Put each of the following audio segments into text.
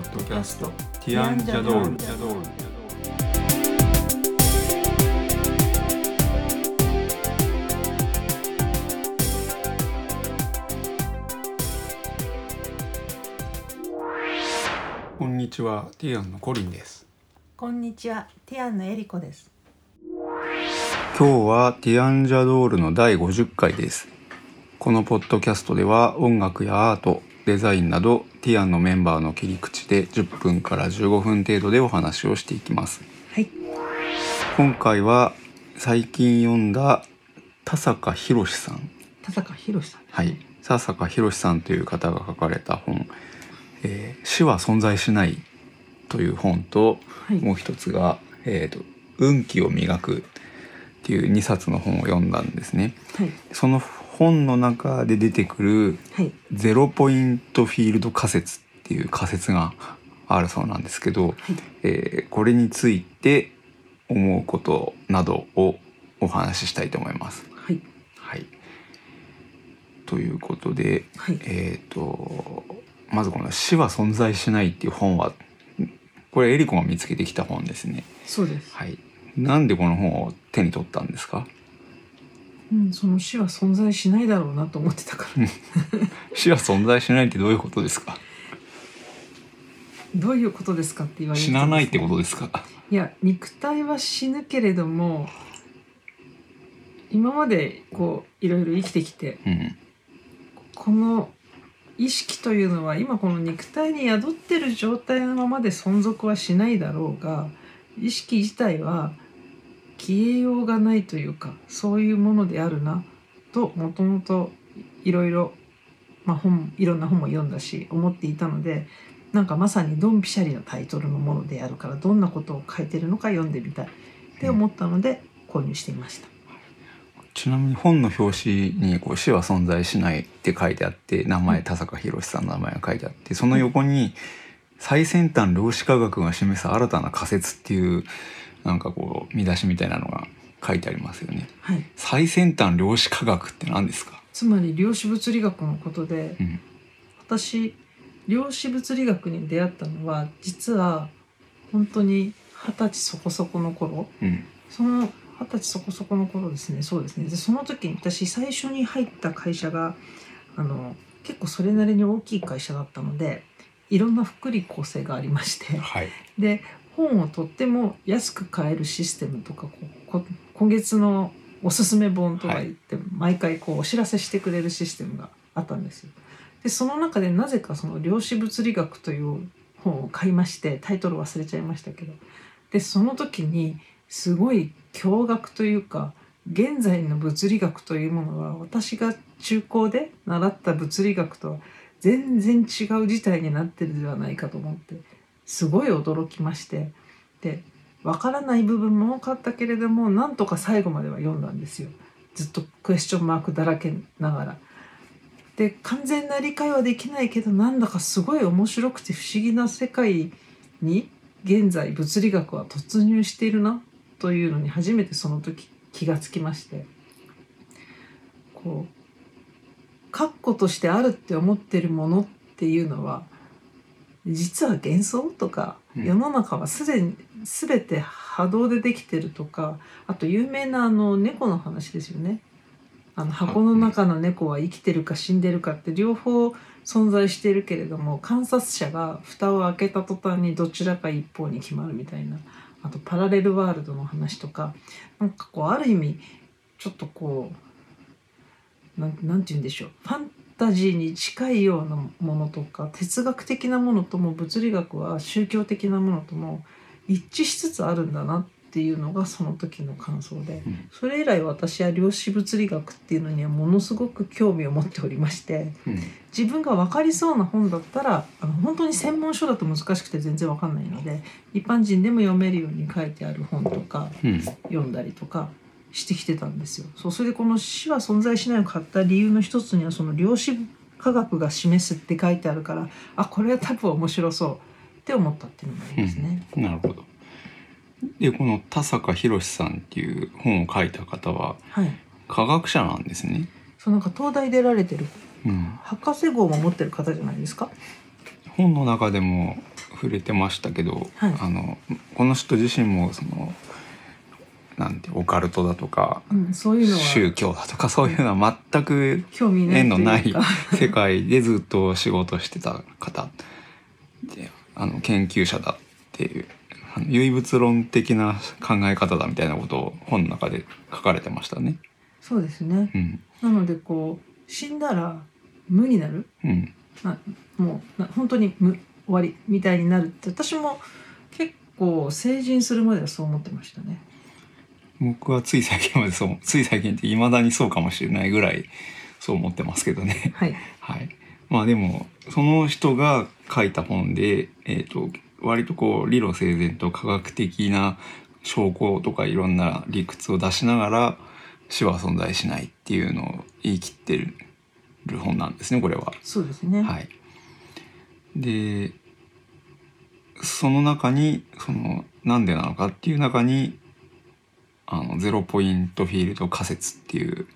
ッドキャスト。ティアンジャドール。こんにちは。ティアンのコリンです。こんにちは、ティアンのエリコです。今日はティアンジャドールの第50回です。このポッドキャストでは音楽やアートデザインなどティアンのメンバーの切り口で10分から15分程度でお話をしていきますはい。今回は最近読んだ田坂宏さん田坂宏さん。はい田坂宏さんという方が書かれた本「えー死は存在しない」という本と、はいもう一つが「えーと運気を磨く」っていう2冊の本を読んだんですね。はい。その本の中で出てくるはい。ゼロポイントフィールド仮説っていう仮説があるそうなんですけど、はい。えーこれについて思うことなどをお話ししたいと思います。はい。はい。ということで、はい。えっ、とまずこの「死は存在しない」っていう本はこれエリコが見つけてきた本ですね。そうです。はい。なんでこの本を手に取ったんですか？うん、その死は存在しないだろうなと思ってたから。死は存在しないってどういうことですか？どういうことですかって言われる死なないってことでですか？いや、肉体は死ぬけれども。今までこういろいろ生きてきてうん。この意識というのは今この肉体に宿ってる状態のままで存続はしないだろうが意識自体は消えようがないというかそういうものであるなともともといろいろまあ本いろんな本も読んだし思っていたのでなんかまさにドンピシャリのタイトルのものであるからどんなことを書いてるのか読んでみたいって思ったので購入していました。ちなみに本の表紙にこう死は存在しないって書いてあって名前田坂宏さんの名前が書いてあってその横に最先端量子科学が示す新たな仮説っていうなんかこう見出しみたいなのが書いてありますよね。はい、最先端量子科学って何ですか、つまり量子物理学のことでうん。私量子物理学に出会ったのは実は本当に二十歳そこそこの頃。うん。その二十歳そこそこの頃ですね。そうですね。でその時に私最初に入った会社があの結構それなりに大きい会社だったのでいろんな福利厚生がありまして。はい。で本をとっても安く買えるシステムとかここ今月のおすすめ本とか言って、毎回こうお知らせしてくれるシステムがあったんですよ。でその中でなぜかその量子物理学という本を買いましてタイトル忘れちゃいましたけどでその時にすごい驚愕というか現在の物理学というものは私が中高で習った物理学とは全然違う事態になってるではないかと思ってすごい驚きまして。でわからない部分も多かったけれどもなんとか最後までは読んだんですよ。ずっとクエスチョンマークだらけながら。で完全な理解はできないけどなんだかすごい面白くて不思議な世界に現在物理学は突入しているなというのに初めてその時気がつきまして。こう確固としてあるって思ってるものっていうのは実は幻想とかうん。世の中はすでに全て波動でできてるとかあと有名なあの猫の話ですよね。あの箱の中の猫は生きてるか死んでるかって両方存在しているけれども観察者が蓋を開けた途端にどちらか一方に決まるみたいな。あとパラレルワールドの話とかなんかこうある意味ちょっとこうなんなんて言うんでしょう。ファンタジーに近いようなものとか哲学的なものとも物理学は宗教的なものとも一致しつつあるんだなっていうのがその時の感想でうん。それ以来私は量子物理学っていうのにはものすごく興味を持っておりましてうん。自分が分かりそうな本だったらあの本当に専門書だと難しくて全然分かんないので一般人でも読めるように書いてある本とかうん。読んだりとかしてきてたんですよ。そうそれでこの死は存在しないを買った理由の一つにはその量子科学が示すって書いてあるからあこれは多分面白そうって思ったっていうのもありますね。なるほど。でこの田坂宏さんっていう本を書いた方ははい。科学者なんですね。そうなんか東大出られてるうん、博士号も持ってる方じゃないですか？本の中でも触れてましたけど、はいあのこの人自身もそのなんてオカルトだとかうん、そういうのは。宗教だとかそういうのは全く興味ない縁のない世界でずっと仕事してた方。であの研究者だっていうあの唯物論的な考え方だみたいなことを本の中で書かれてましたね。そうですね。うん。なのでこう死んだら無になる。うん。なもうな本当に無終わりみたいになるって私も結構成人するまではそう思ってましたね。僕はつい最近までそう つい最近って未だにそうかもしれないぐらいそう思ってますけどね。はい、はい、まあでもその人が書いた本で、えー、と割とこう理路整然と科学的な証拠とかいろんな理屈を出しながら死は存在しないっていうのを言い切ってる本なんですねこれは。そうですね。はい、でその中にそのなんでなのかっていう中にあのゼロポイントフィールド仮説っていう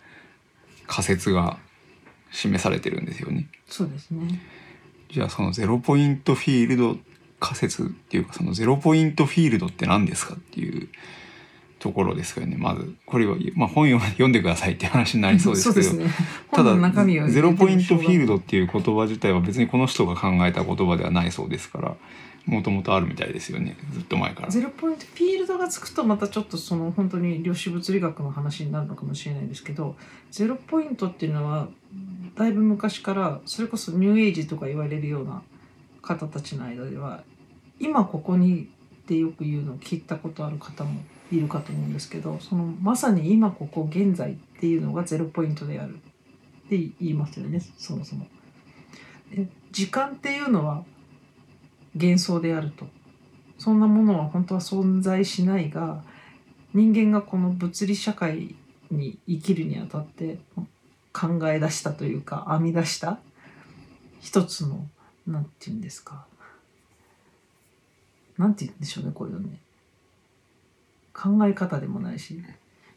仮説が示されてるんですよね。そうですね。じゃあそのゼロポイントフィールド仮説っていうかそのゼロポイントフィールドって何ですかっていうところですよねまずこれは、まあ、本読読んでくださいって話になりそうですけど ね。ただゼロポイントフィールドドっていう言葉自体は別にこの人が考えた言葉ではないそうですからもともとあるみたいですよねずっと前から。ゼロポイントフィールドがつくとまたちょっとその本当に量子物理学の話になるのかもしれないですけどゼロポイントっていうのはだいぶ昔からそれこそニューエイジとか言われるような方たちの間では今ここにってよく言うのを聞いたことある方もいるかと思うんですけどそのまさに今ここ現在っていうのがゼロポイントであるって言いますよねそもそも。時間っていうのは幻想であると。そんなものは本当は存在しないが人間がこの物理社会に生きるにあたって考え出したというか編み出した一つのなんて言うんですか。なんて言うんでしょうねこういうね。考え方でもないし。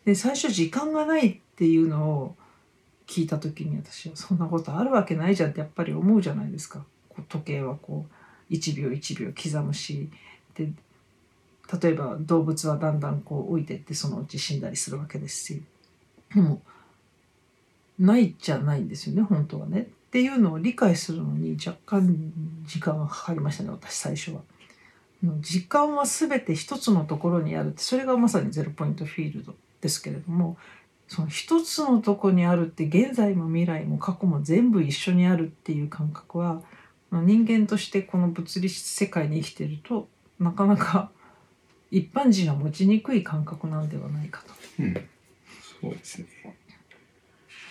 で最初時間がないっていうのを聞いた時に私はそんなことあるわけないじゃんってやっぱり思うじゃないですか。時計はこう。1秒1秒刻むしで例えば動物はだんだんこう老いてってそのうち死んだりするわけですしでもないじゃないんですよね本当はね。っていうのを理解するのに若干時間がかかりましたね私最初は。時間は全て一つのところにあるってそれがまさにゼロポイントフィールドですけれどもその一つのとこにあるって現在も未来も過去も全部一緒にあるっていう感覚は人間としてこの物理世界に生きてるとなかなか 一般人は持ちにくい感覚なんではないかと。うん、そうですね。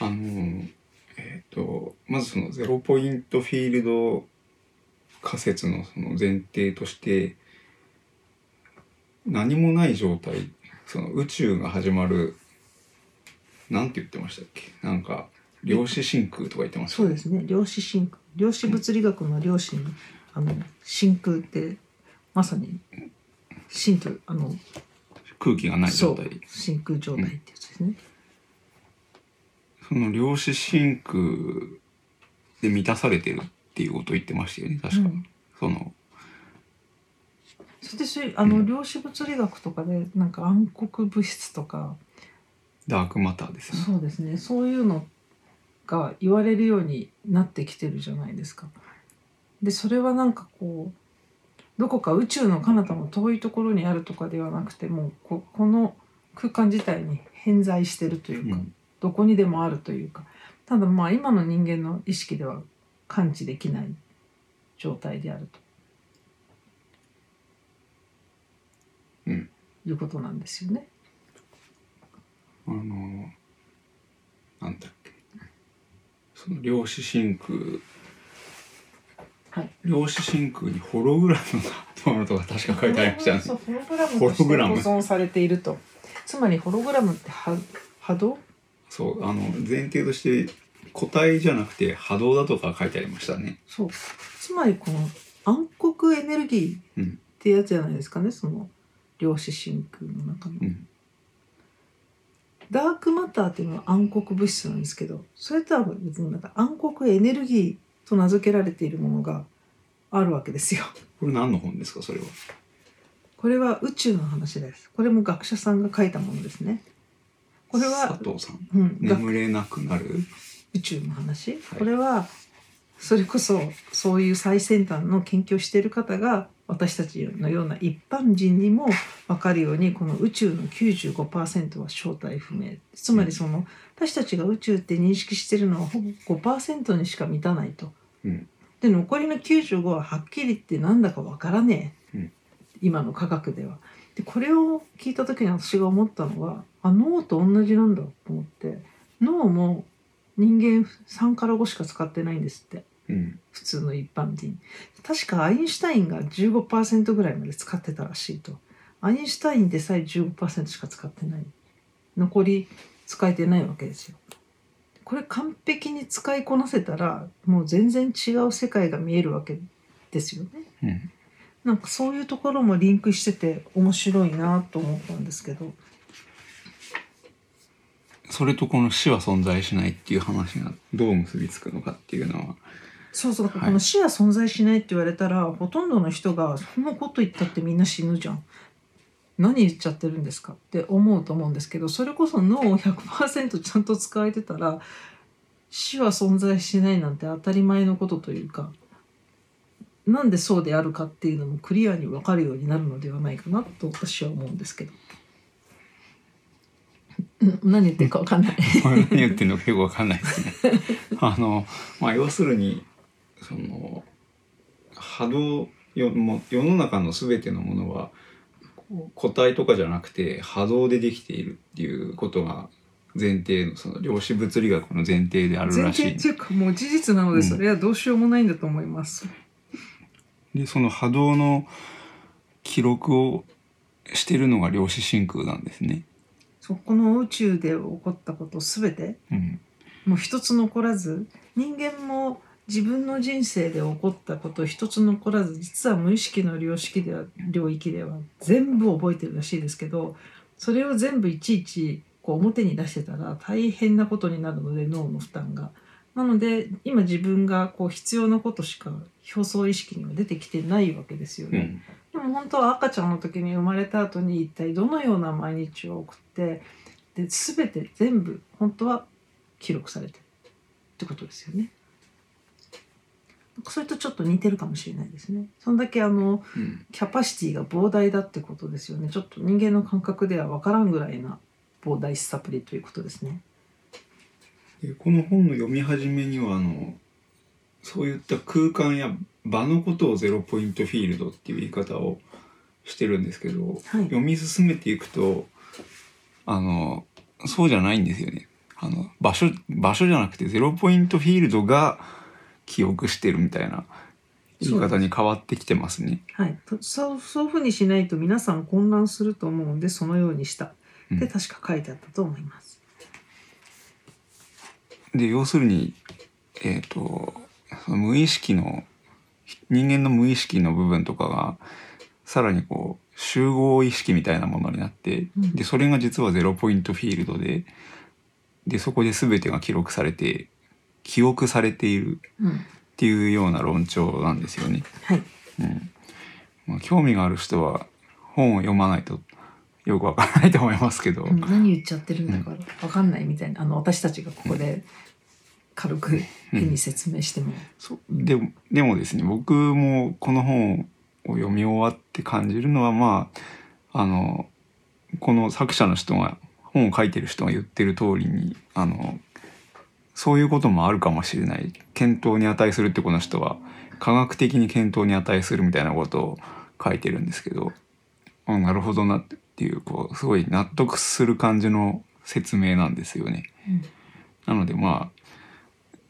あのえっ、とまずそのゼロポイントフィールド仮説のその前提として何もない状態その宇宙が始まるなんて言ってましたっけ？なんか量子真空とか言ってました？そうですね。量子真空量子物理学の量子にあの真空ってまさに真とあの空気がない状態。真空状態ってやつですね。その量子真空で満たされてるっていうことを言ってましたよね確か、うん。その。そしてあの量子物理学とかでなんか暗黒物質とか。ダークマターですね。そうですね。そういうのが言われるようになってきてるじゃないですか。でそれはなんかこうどこか宇宙の彼方の遠いところにあるとかではなくてもうここの空間自体に偏在してるというか、うんどこにでもあるというかただまあ今の人間の意識では感知できない状態であると。うんいうことなんですよね。あのなんだっけその量子真空はい。量子真空にホログラムがものとか確か書いてありましたねホログラム保存されていると。つまりホログラムって波波動？そうあの前提として個体じゃなくて波動だとか書いてありましたねそう。つまりこの暗黒エネルギーうんってやつじゃないですかね、その量子真空の中の。うんダークマターっていうのは暗黒物質なんですけど、それとは別になんか暗黒エネルギーと名付けられているものがあるわけですよ。これ何の本ですか？それは。これは宇宙の話です。これも学者さんが書いたものですね。これは、佐藤さん？うん、学眠れなくなる？宇宙の話、はい。これはそれこそそういう最先端の研究をしている方が私たちのような一般人にも分かるようにこの宇宙の95%は正体不明。つまりその私たちが宇宙って認識しているのはほぼ5%にしか満たないと。うん。で残りの95ははっきり言ってなんだか分からねえ、うん。今の科学では。でこれを聞いた時に私が思ったのはあ脳と同じなんだと思って。脳も人間3から5しか使ってないんですって。うん。普通の一般人。確かアインシュタインが15%ぐらいまで使ってたらしいと。アインシュタインでさえ15%しか使ってない。残り使えてないわけですよ。これ完璧に使いこなせたらもう全然違う世界が見えるわけですよね。うん。なんかそういうところもリンクしてて面白いなと思ったんですけどそれとこの死は存在しないっていう話がどう結びつくのかっていうのは。そうそう、はい。この死は存在しないって言われたらほとんどの人がそんなこと言ったってみんな死ぬじゃん。何言っちゃってるんですかって思うと思うんですけどそれこそ脳を100%ちゃんと使えてたら死は存在しないなんて当たり前のことというかなんでそうであるかっていうのもクリアに分かるようになるのではないかなと私は思うんですけど。うん何言ってるか分かんない。何言ってるのかよくわかんないですね。あのまあ要するにその波動よも世の中の全てのものは個体とかじゃなくて波動でできているっていうことが前提のその量子物理学の前提である前らしい提っていうかもう事実なのでうんそれはどうしようもないんだと思います。でその波動の記録をしてるのが量子真空なんですね。そこの宇宙で起こったことすべてうんもう一つ残らず人間も自分の人生で起こったこと一つ残らず実は無意識の領域では領域では全部覚えてるらしいですけどそれを全部いちいちこう表に出してたら大変なことになるので脳の負担が。なので今自分がこう必要なことしか表層意識には出てきてないわけですよね。うんでも本当は赤ちゃんの時に生まれた後に一体どのような毎日を送ってで全て全部本当は記録されてるってことですよね。それとちょっと似てるかもしれないですね。そんだけあのうんキャパシティが膨大だってことですよね。ちょっと人間の感覚では分からんぐらいな膨大さっぷりということですね。でこの本の読み始めにはあのそういった空間や場のことをゼロポイントフィールドっていう言い方をしてるんですけど、はい読み進めていくとあのそうじゃないんですよね。あの場所場所じゃなくてゼロポイントフィールドが記憶してるみたいな言い方に変わってきてますね。はい、とそうそういうふうにしないと皆さん混乱すると思うのでそのようにしたうんで確か書いてあったと思います。で要するにえっ、とその無意識の人間の無意識の部分とかがさらにこう集合意識みたいなものになって、うん。でそれが実はゼロポイントフィールドででそこで全てが記録されて記憶されているうん、っていうような論調なんですよね。はい。うん。まあ、興味がある人は本を読まないとよくわからないと思いますけど、うん何言っちゃってるんだかわかんないみたいな。あの私たちがここで軽く変に説明しても、そう。でもでもですね僕もこの本を読み終わって感じるのはまああのこの作者の人が本を書いてる人が言ってる通りにあのそういうこともあるかもしれない。検討に値するってこの人は科学的に検討に値するみたいなことを書いてるんですけどあなるほどなっていうこうすごい納得する感じの説明なんですよね。うん。なのでまあ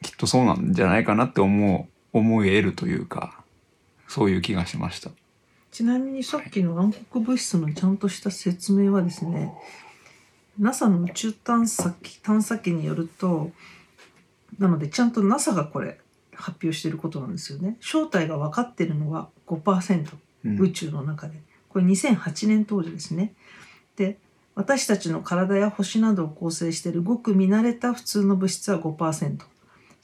きっとそうなんじゃないかなって思う思い得るというかそういう気がしました。ちなみにさっきの暗黒物質のちゃんとした説明はですね NASA の宇宙探査機探査機によるとなのでちゃんと NASA がこれ発表してることなんですよね。正体が分かってるのは5%うん。宇宙の中で。これ2008年当時ですね。で私たちの体や星などを構成しているごく見慣れた普通の物質は5%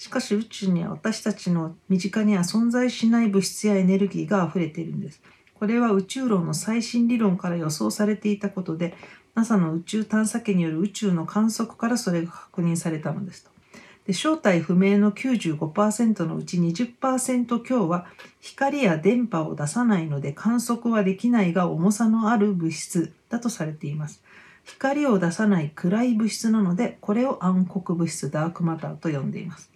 しかし宇宙には私たちの身近には存在しない物質やエネルギーが溢れているんです。これは宇宙論の最新理論から予想されていたことで NASA の宇宙探査機による宇宙の観測からそれが確認されたのですと。で正体不明の95%のうち20%強は光や電波を出さないので観測はできないが重さのある物質だとされています。光を出さない暗い物質なのでこれを暗黒物質ダークマターと呼んでいます。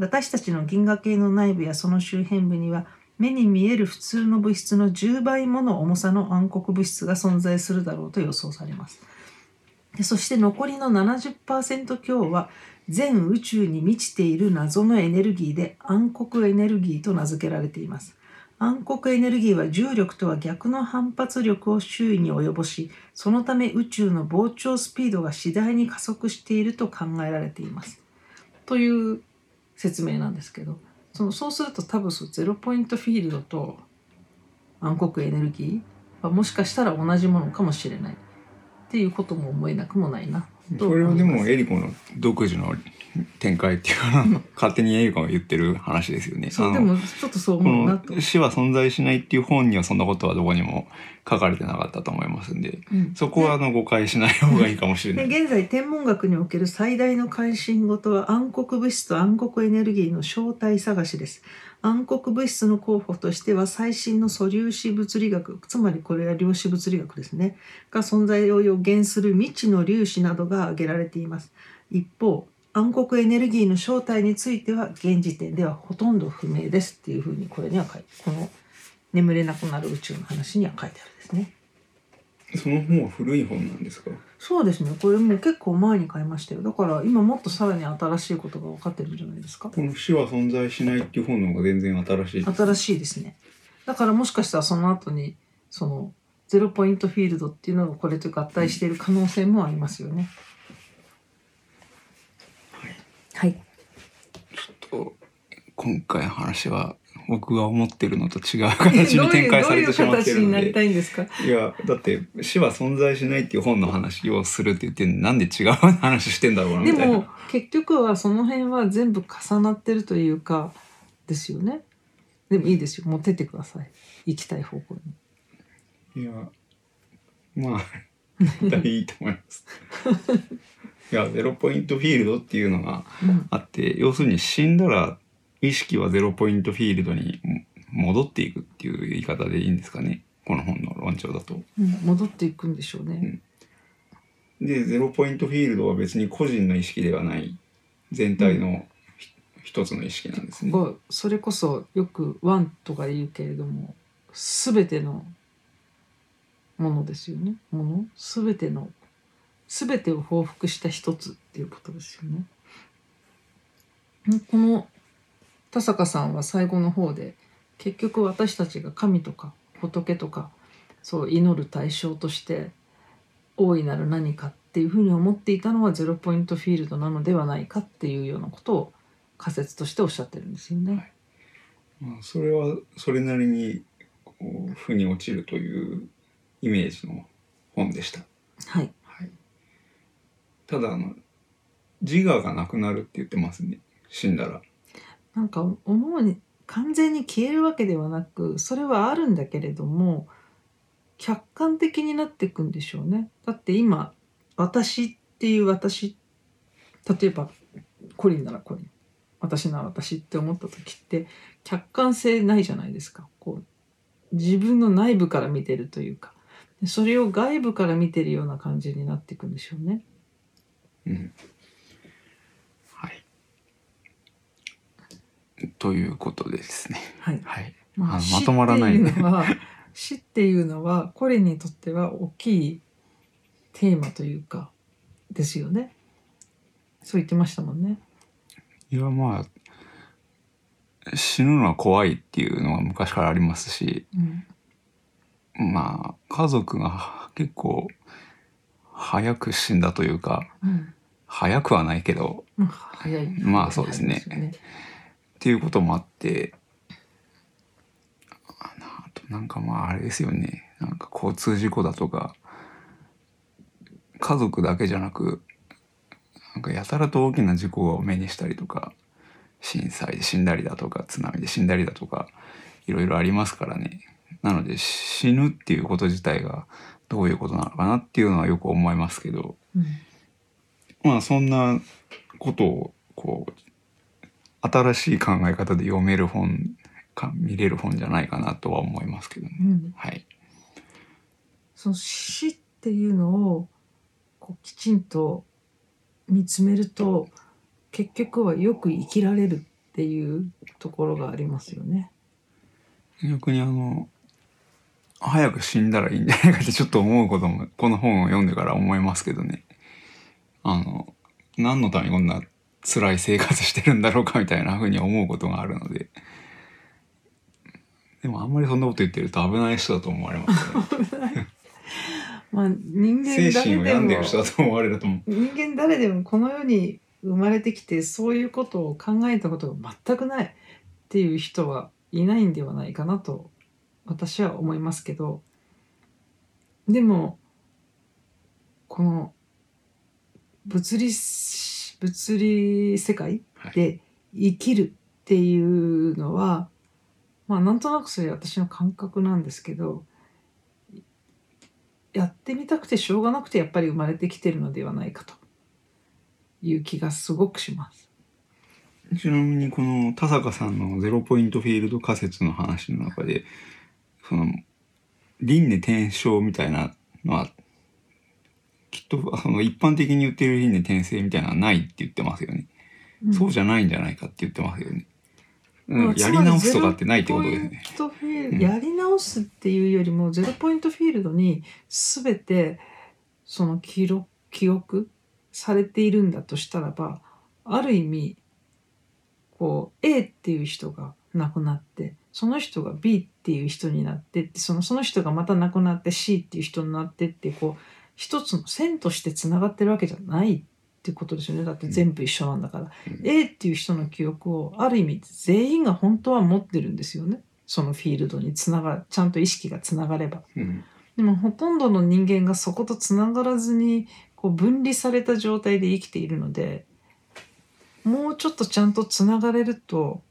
私たちの銀河系の内部やその周辺部には目に見える普通の物質の10倍もの重さの暗黒物質が存在するだろうと予想されます。でそして残りの70%強は全宇宙に満ちている謎のエネルギーで暗黒エネルギーと名付けられています。暗黒エネルギーは重力とは逆の反発力を周囲に及ぼし、そのため宇宙の膨張スピードが次第に加速していると考えられています。という説明なんですけど、そのそうすると多分そゼロポイントフィールドと暗黒エネルギーはもしかしたら同じものかもしれない。っていうことも思えなくもないな。とそれはでもエリコの独自の展開っていうか勝手にエリコが言ってる話ですよね。そうでもちょっとそうこ思うなとの。死は存在しないっていう本にはそんなことはどこにも書かれてなかったと思いますんで、うんそこはあの誤解しない方がいいかもしれなでい。現在天文学における最大の関心事は暗黒物質と暗黒エネルギーの正体探しです暗黒物質の候補としては最新の素粒子物理学つまりこれは量子物理学ですねが存在を予言する未知の粒子などが挙げられています一方暗黒エネルギーの正体については現時点ではほとんど不明ですっていうふうにこれには書いてこの眠れなくなる宇宙の話には書いてあるんですねその本は古い本なんですか？そうですね。これもう結構前に買いましたよ。だから今もっとさらに新しいことが分かってるんじゃないですか？この死は存在しないっていう本の方が全然新しい。新しいですね。だからもしかしたらその後にそのゼロポイントフィールドっていうのがこれと合体している可能性もありますよね。はい。と今回の話は僕が思ってるのと違う形に展開されてしまってるのどういうどういう形になりで。たいんですか？いやだって死は存在しないっていう本の話をするって言ってなんで違う話してんだろうなみでたいな。も結局はその辺は全部重なってるというかですよね。でもいいですよ。持ってってください。行きたい方向に。いやまあ 大いいと思います。いやゼロポイントフィールドっていうのがうん。あって要するに死んだら意識はゼロポイントフィールドに戻っていくっていう言い方でいいんですかねこの本の論調だと。うん戻っていくんでしょうね。でゼロポイントフィールドは別に個人の意識ではない全体のひ一つの意識なんですね。がそれこそよく「ワン」とか言うけれども全てのものですよねもの？全ての全てを報復した一つっていうことですよね。んこの田坂さんは最後の方で結局私たちが神とか仏とかそう祈る対象として大いなる何かっていうふうに思っていたのはゼロポイントフィールドなのではないかっていうようなことを仮説としておっしゃってるんですよね。まあ、それはそれなりにこう負に落ちるというイメージの本でした。はい。ただあの自我がなくなるって言ってますね死んだら。なんか思うに完全に消えるわけではなくそれはあるんだけれども客観的になっていくんでしょうね。だって今私っていう私例えばコリンならコリン私なら私って思った時って客観性ないじゃないですか。こう自分の内部から見てるというかそれを外部から見てるような感じになっていくんでしょうね。うんはい。ということでですね。はい。はい。まあ、あまとまらない死っていうのは 死っていうのはコリンにとっては大きいテーマというかですよね。そう言ってましたもんね。いやまあ死ぬのは怖いっていうのは昔からありますしうん。まあ家族が結構早く死んだというかうん。早くはないけどまあ、早い。まあそうですね早いよっていうこともあってああとなんかまああれですよねなんか交通事故だとか家族だけじゃなくなんかやたらと大きな事故を目にしたりとか震災で死んだりだとか津波で死んだりだとかいろいろありますからねなので死ぬっていうこと自体がどういうことなのかなっていうのはよく思いますけどうんまあそんなことをこう新しい考え方で読める本か見れる本じゃないかなとは思いますけどね。うんはい、その死っていうのをこうきちんと見つめると結局はよく生きられるっていうところがありますよね。逆にあの早く死んだらいいんじゃないかってちょっと思うことも この本を読んでから思いますけどね。あの何のためにこんな辛い生活してるんだろうかみたいなふうに思うことがあるので。でもあんまりそんなこと言ってると危ない人だと思われますね。まあ人間精神を病んでる人だと思われると思う。人間誰でもこの世に生まれてきてそういうことを考えたことが全くないっていう人はいないんではないかなと私は思いますけどでもこの物理し物理世界はいで生きるっていうのは、まあなんとなくそれ私の感覚なんですけどやってみたくてしょうがなくてやっぱり生まれてきてるのではないかという気がすごくします。ちなみにこの田坂さんのゼロポイントフィールド仮説の話の中でその輪廻転生みたいなのはきっと その一般的に言ってる輪廻転生みたいなのはないって言ってますよね、そうじゃないんじゃないかって言ってますよね、やり直すとかってないってことですね。やり直すっていうよりもゼロポイントフィールドに全てその記録記憶されているんだとしたらばある意味こう A っていう人が亡くなってその人が B っていう人になってってそのその人がまた亡くなって C っていう人になってってこう一つの線としてつながってるわけじゃないってことですよね。だって全部一緒なんだから、うん。A っていう人の記憶をある意味全員が本当は持ってるんですよね。そのフィールドにつながちゃんと意識がつながれば。うん。でもほとんどの人間がそことつながらずにこう分離された状態で生きているのでもうちょっとちゃんとつながれると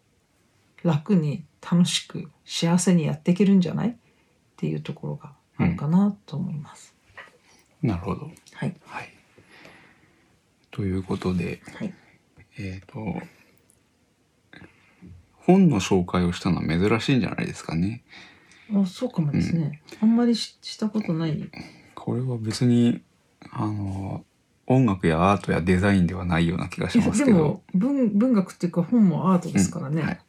楽に楽しく幸せにやっていけるんじゃない？っていうところがあるかなと思います。なるほど。はい、はい。ということではい、えっ、と本の紹介をしたのは珍しいんじゃないですかね。あそうかもですね、あんまりししたことない。これは別にあの音楽やアートやデザインではないような気がしますけど。でも文文学っていうか本もアートですからね、うん。はい、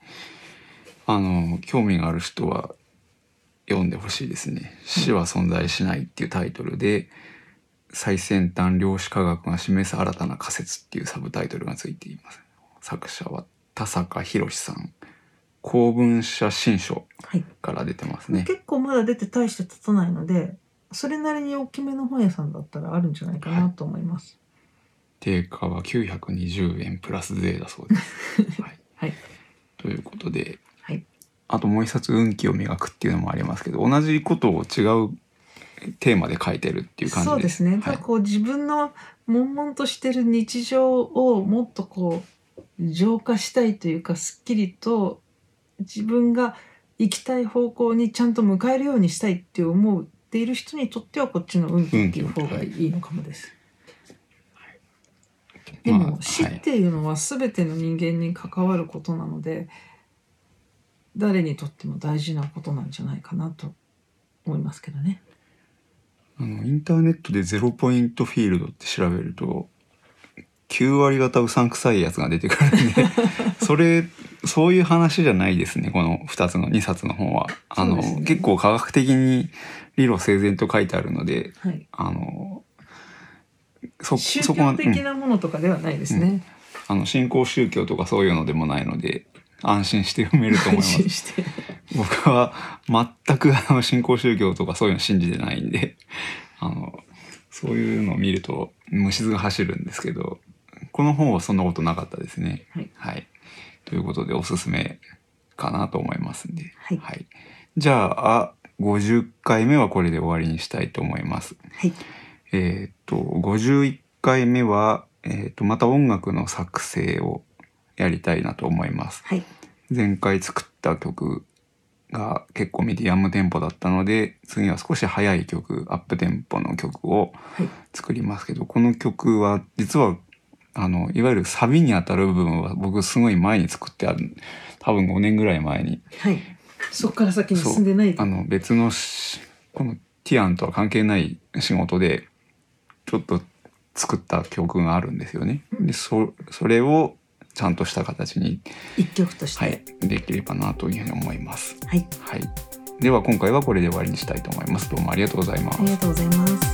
あの興味がある人は読んでほしいですね「死は存在しない」っていうタイトルで「最先端量子科学が示す新たな仮説」っていうサブタイトルがついています。作者は田坂宏さん。公文社新書はい。から出てますね。結構まだ出て大して経たないのでそれなりに大きめの本屋さんだったらあるんじゃないかなと思います。定価は920円プラス税だそうです、はい、はい、ということではい、あともう一冊運気を磨くっていうのもありますけど同じことを違うテーマで書いてるっていう感じで。すそうですね。こう自分の悶々としてる日常をもっとこう浄化したいというかすっきりと自分が行きたい方向にちゃんと向かえるようにしたいって思っている人にとってはこっちの運気っていう方がいいのかもです。でまもあ死っていうのは全ての人間に関わることなので、誰にとっても大事なことなんじゃないかなと思いますけどね。あのインターネットでゼロポイントフィールドって調べると9割方うさんくさいやつが出てくるんで それそういう話じゃないですねこの2つの2冊の本は。あの、ね結構科学的に理路整然と書いてあるのではい。あのそ宗教的なものとかではないですね。あの新興宗教とかそういうのでもないので安心して読めると思いま安す心して。僕は全くあの新興宗教とかそういうの信じてないんであのそういうのを見ると虫が走るんですけどこの本はそんなことなかったですね。はいということでおすすめかなと思いますんで、はいじゃあ50回目はこれで終わりにしたいと思います。はい。えーっと51回目は、えーっとまた音楽の作成をやりたいなと思います。はい。前回作った曲が結構ミディアムテンポだったので次は少し速い曲アップテンポの曲をはい。作りますけどこの曲は実はあのいわゆるサビにあたる部分は僕すごい前に作ってある多分5年ぐらい前に。はい。そこから先に進んでない。あの別のしこのティアンとは関係ない仕事でちょっと作った曲があるんですよね。でそそれをちゃんとした形に、一曲としてはい、できればなというふうに思います。はい、はい、では今回はこれで終わりにしたいと思います。どうもありがとうございますあり。がとうございます